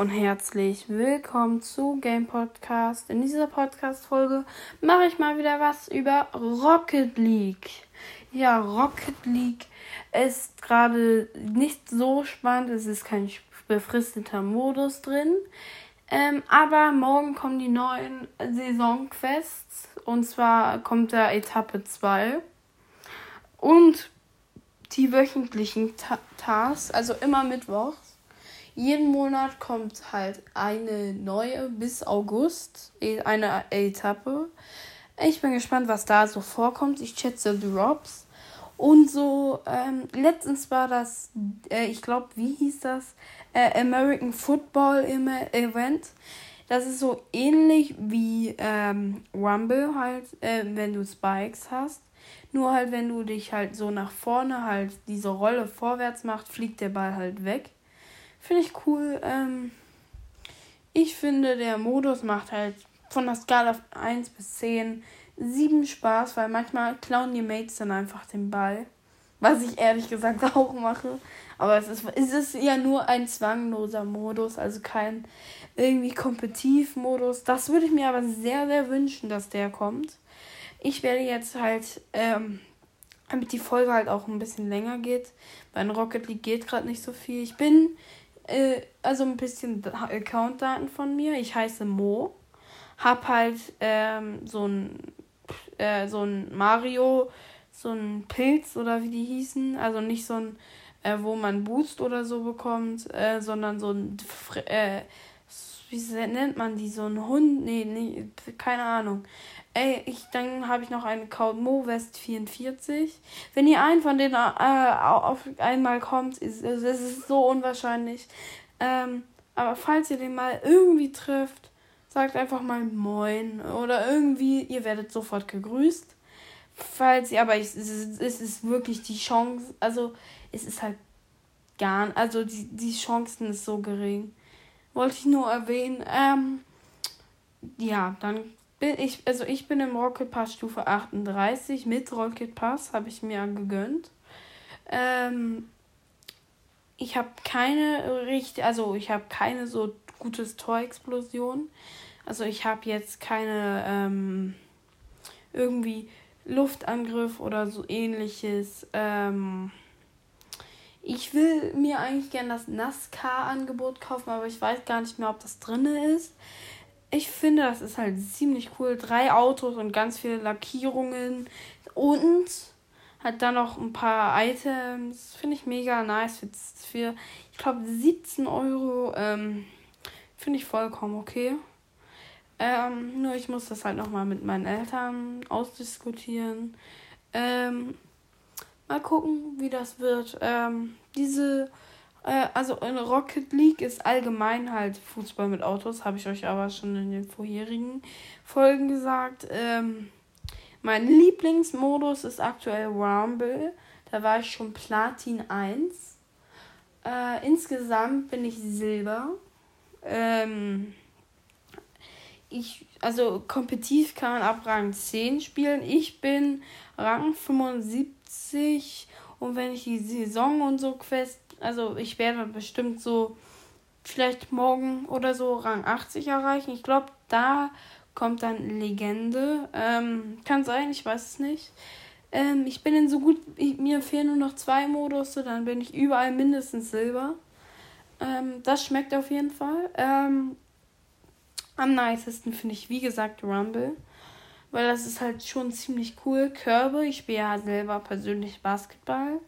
und herzlich willkommen zu Game Podcast. In dieser Podcast-Folge mache ich mal wieder was über Rocket League. Ja, Rocket League ist gerade nicht so spannend. Es ist kein befristeter Modus drin. Ähm, aber morgen kommen die neuen Saisonquests. Und zwar kommt da Etappe 2. Und die wöchentlichen Ta Tasks, also immer mittwochs. Jeden Monat kommt halt eine neue bis August, e, eine Etappe. Ich bin gespannt, was da so vorkommt. Ich schätze Drops. Und so, ähm, letztens war das, äh, ich glaube, wie hieß das? Äh, American Football Event. Das ist so ähnlich wie ähm, Rumble halt, äh, wenn du Spikes hast. Nur halt, wenn du dich halt so nach vorne halt diese Rolle vorwärts macht, fliegt der Ball halt weg. Finde ich cool. Ähm, ich finde, der Modus macht halt von der Skala 1 bis 10 7 Spaß, weil manchmal klauen die Mates dann einfach den Ball. Was ich ehrlich gesagt auch mache. Aber es ist, es ist ja nur ein zwangloser Modus, also kein irgendwie Kompetitiv-Modus. Das würde ich mir aber sehr, sehr wünschen, dass der kommt. Ich werde jetzt halt, ähm, damit die Folge halt auch ein bisschen länger geht, weil in Rocket League geht gerade nicht so viel. Ich bin äh, also ein bisschen Account-Daten von mir. Ich heiße Mo. Hab halt ähm, so ein äh, so ein Mario, so ein Pilz oder wie die hießen. Also nicht so ein, äh, wo man Boost oder so bekommt, äh, sondern so ein, äh, wie nennt man die? So ein Hund? Nee, nee, keine Ahnung. Ey, ich, dann habe ich noch einen Account MoWest 44. Wenn ihr einen von denen äh, auf einmal kommt, ist es so unwahrscheinlich. Ähm, aber falls ihr den mal irgendwie trifft, sagt einfach mal Moin oder irgendwie, ihr werdet sofort gegrüßt. Falls ihr, aber es ist, es ist wirklich die Chance, also es ist halt gar, also die, die Chancen ist so gering. Wollte ich nur erwähnen. Ähm, ja, dann bin ich, also ich bin im Rocket Pass Stufe 38. Mit Rocket Pass habe ich mir gegönnt. Ähm, ich habe keine richtig, also ich habe keine so gutes Torexplosion. Also ich habe jetzt keine ähm, irgendwie Luftangriff oder so ähnliches. Ähm, ich will mir eigentlich gerne das NASCAR-Angebot kaufen, aber ich weiß gar nicht mehr, ob das drin ist ich finde, das ist halt ziemlich cool. Drei Autos und ganz viele Lackierungen. Und hat dann noch ein paar Items. Finde ich mega nice. Für, für ich glaube, 17 Euro. Ähm, finde ich vollkommen okay. Ähm, nur ich muss das halt nochmal mit meinen Eltern ausdiskutieren. Ähm, mal gucken, wie das wird. Ähm, diese äh, also in Rocket League ist allgemein halt Fußball mit Autos, habe ich euch aber schon in den vorherigen Folgen gesagt. Ähm, mein Lieblingsmodus ist aktuell Rumble. Da war ich schon Platin 1. Äh, insgesamt bin ich Silber. Ähm, ich, also kompetitiv kann man ab Rang 10 spielen. Ich bin Rang 75 und wenn ich die Saison und so Quest also ich werde bestimmt so vielleicht morgen oder so Rang 80 erreichen. Ich glaube, da kommt dann Legende. Ähm, kann sein, ich weiß es nicht. Ähm, ich bin in so gut, ich, mir fehlen nur noch zwei Modus, dann bin ich überall mindestens Silber. Ähm, das schmeckt auf jeden Fall. Ähm, am nicesten finde ich, wie gesagt, Rumble. Weil das ist halt schon ziemlich cool. Körbe, ich spiele ja selber persönlich Basketball.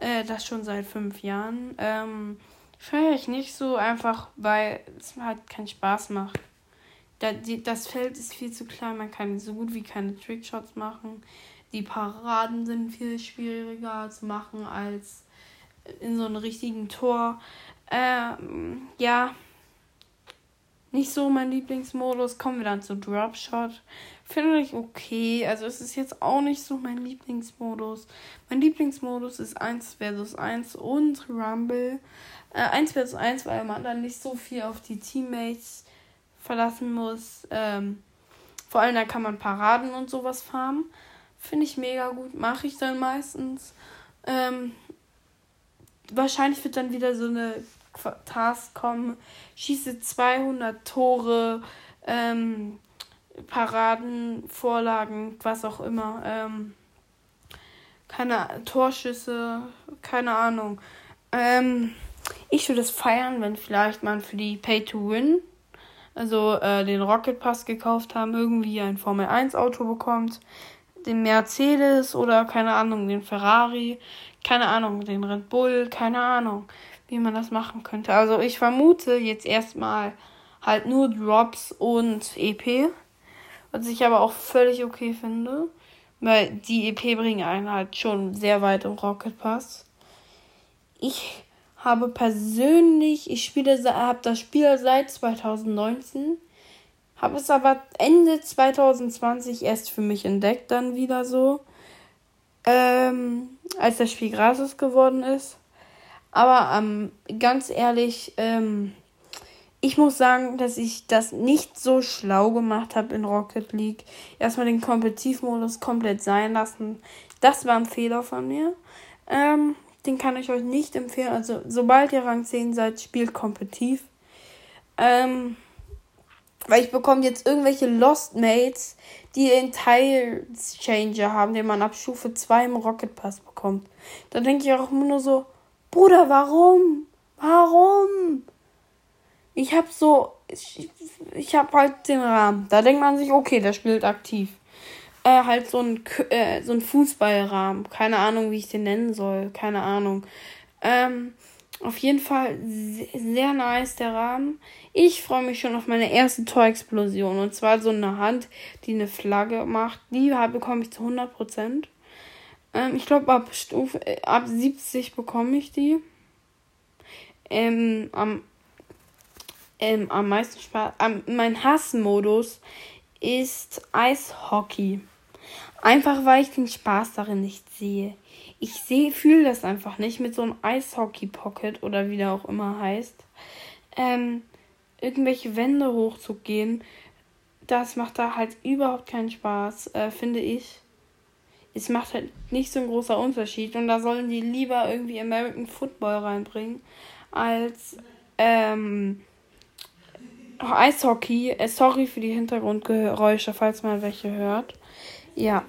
Äh, das schon seit fünf Jahren. Ähm, feiere ich nicht so einfach, weil es halt keinen Spaß macht. Da, die, das Feld ist viel zu klein, man kann so gut wie keine Trickshots machen. Die Paraden sind viel schwieriger zu machen als in so einem richtigen Tor. Ähm, ja, nicht so mein Lieblingsmodus. Kommen wir dann zu Dropshot. Finde ich okay. Also es ist jetzt auch nicht so mein Lieblingsmodus. Mein Lieblingsmodus ist 1 vs 1 und Rumble. Äh, 1 vs 1, weil man dann nicht so viel auf die Teammates verlassen muss. Ähm, vor allem da kann man Paraden und sowas farmen. Finde ich mega gut. Mache ich dann meistens. Ähm, wahrscheinlich wird dann wieder so eine Task komme, schieße 200 Tore, ähm, Paraden, Vorlagen, was auch immer. Ähm, keine Torschüsse, keine Ahnung. Ähm, ich würde es feiern, wenn vielleicht man für die Pay to Win, also äh, den Rocket Pass gekauft haben, irgendwie ein Formel 1 Auto bekommt, den Mercedes oder keine Ahnung, den Ferrari, keine Ahnung, den Red Bull, keine Ahnung, wie man das machen könnte. Also ich vermute jetzt erstmal halt nur Drops und EP, was ich aber auch völlig okay finde. Weil die EP bringen einen halt schon sehr weit im Rocket Pass. Ich habe persönlich, ich spiele, habe das Spiel seit 2019, habe es aber Ende 2020 erst für mich entdeckt, dann wieder so, ähm, als das Spiel gratis geworden ist. Aber ähm, ganz ehrlich, ähm, ich muss sagen, dass ich das nicht so schlau gemacht habe in Rocket League. Erstmal den Kompetitivmodus komplett sein lassen. Das war ein Fehler von mir. Ähm, den kann ich euch nicht empfehlen. Also, sobald ihr Rang 10 seid, spielt kompetitiv. Ähm, weil ich bekomme jetzt irgendwelche Lost Mates, die den Tile Changer haben, den man ab Stufe 2 im Rocket Pass bekommt. Da denke ich auch immer nur so, Bruder, warum? Warum? Ich habe so, ich, ich habe halt den Rahmen. Da denkt man sich, okay, der spielt aktiv. Äh, halt so ein, äh, so ein Fußballrahmen. Keine Ahnung, wie ich den nennen soll. Keine Ahnung. Ähm, auf jeden Fall sehr nice der Rahmen. Ich freue mich schon auf meine erste Torexplosion. Und zwar so eine Hand, die eine Flagge macht. Die bekomme ich zu 100%. Ähm, ich glaube, ab äh, ab 70 bekomme ich die. Ähm, am ähm, am meisten Spaß. Ähm, mein Hassmodus ist Eishockey. Einfach weil ich den Spaß darin nicht sehe. Ich sehe, fühle das einfach nicht mit so einem Eishockey-Pocket oder wie der auch immer heißt. Ähm, irgendwelche Wände hochzugehen, das macht da halt überhaupt keinen Spaß, äh, finde ich. Es macht halt nicht so ein großer Unterschied und da sollen die lieber irgendwie American Football reinbringen, als ähm, Eishockey. Äh, sorry für die Hintergrundgeräusche, falls man welche hört. Ja.